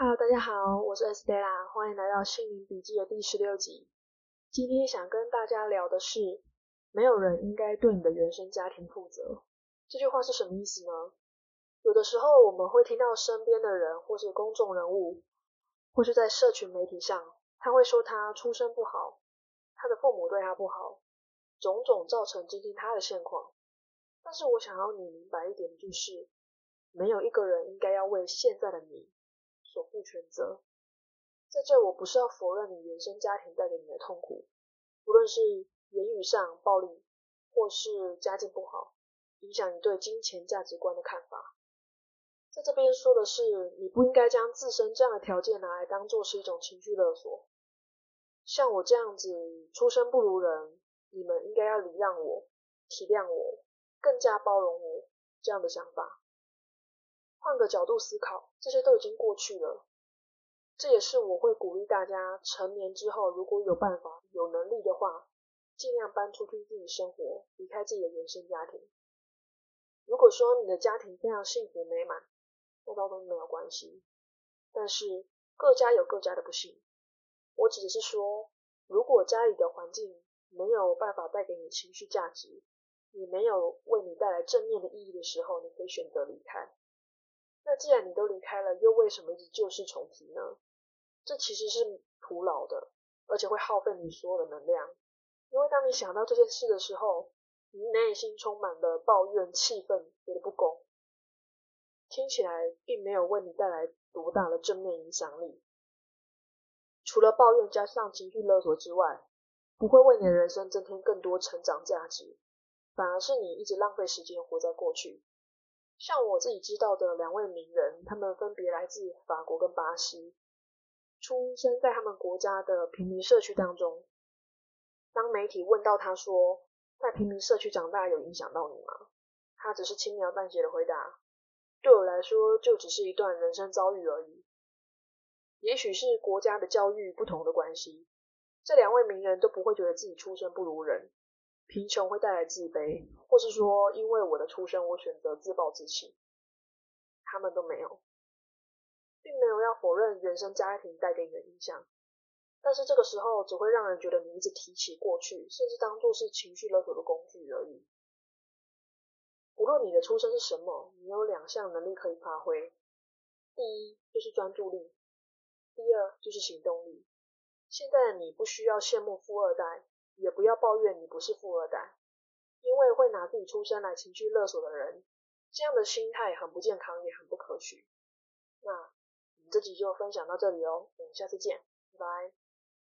Hello，大家好，我是 Estella，欢迎来到心灵笔记的第十六集。今天想跟大家聊的是，没有人应该对你的原生家庭负责。这句话是什么意思呢？有的时候我们会听到身边的人，或是公众人物，或是在社群媒体上，他会说他出身不好，他的父母对他不好，种种造成今天他的现况。但是我想要你明白一点，就是没有一个人应该要为现在的你。所负全责。在这，我不是要否认你原生家庭带给你的痛苦，无论是言语上暴力，或是家境不好，影响你对金钱价值观的看法。在这边说的是，你不应该将自身这样的条件拿来当做是一种情绪勒索。像我这样子出身不如人，你们应该要礼让我、体谅我、更加包容我这样的想法。换个角度思考，这些都已经过去了。这也是我会鼓励大家，成年之后如果有办法、有能力的话，尽量搬出去自己生活，离开自己的原生家庭。如果说你的家庭非常幸福美满，那倒都没有关系。但是各家有各家的不幸。我指的是说，如果家里的环境没有办法带给你情绪价值，也没有为你带来正面的意义的时候，你可以选择离开。那既然你都离开了，又为什么一直旧事重提呢？这其实是徒劳的，而且会耗费你所有的能量。因为当你想到这件事的时候，你内心充满了抱怨、气愤，觉得不公，听起来并没有为你带来多大的正面影响力。除了抱怨加上情绪勒索之外，不会为你的人生增添更多成长价值，反而是你一直浪费时间活在过去。像我自己知道的两位名人，他们分别来自法国跟巴西，出生在他们国家的平民社区当中。当媒体问到他说，在平民社区长大有影响到你吗？他只是轻描淡写的回答：“对我来说，就只是一段人生遭遇而已。”也许是国家的教育不同的关系，这两位名人都不会觉得自己出身不如人。贫穷会带来自卑，或是说因为我的出身，我选择自暴自弃。他们都没有，并没有要否认原生家庭带给你的影响，但是这个时候只会让人觉得你一直提起过去，甚至当做是情绪勒索的工具而已。无论你的出身是什么，你有两项能力可以发挥，第一就是专注力，第二就是行动力。现在的你不需要羡慕富二代。也不要抱怨你不是富二代，因为会拿自己出身来情绪勒索的人，这样的心态很不健康，也很不可取。那我们这集就分享到这里哦，我们下次见，拜拜。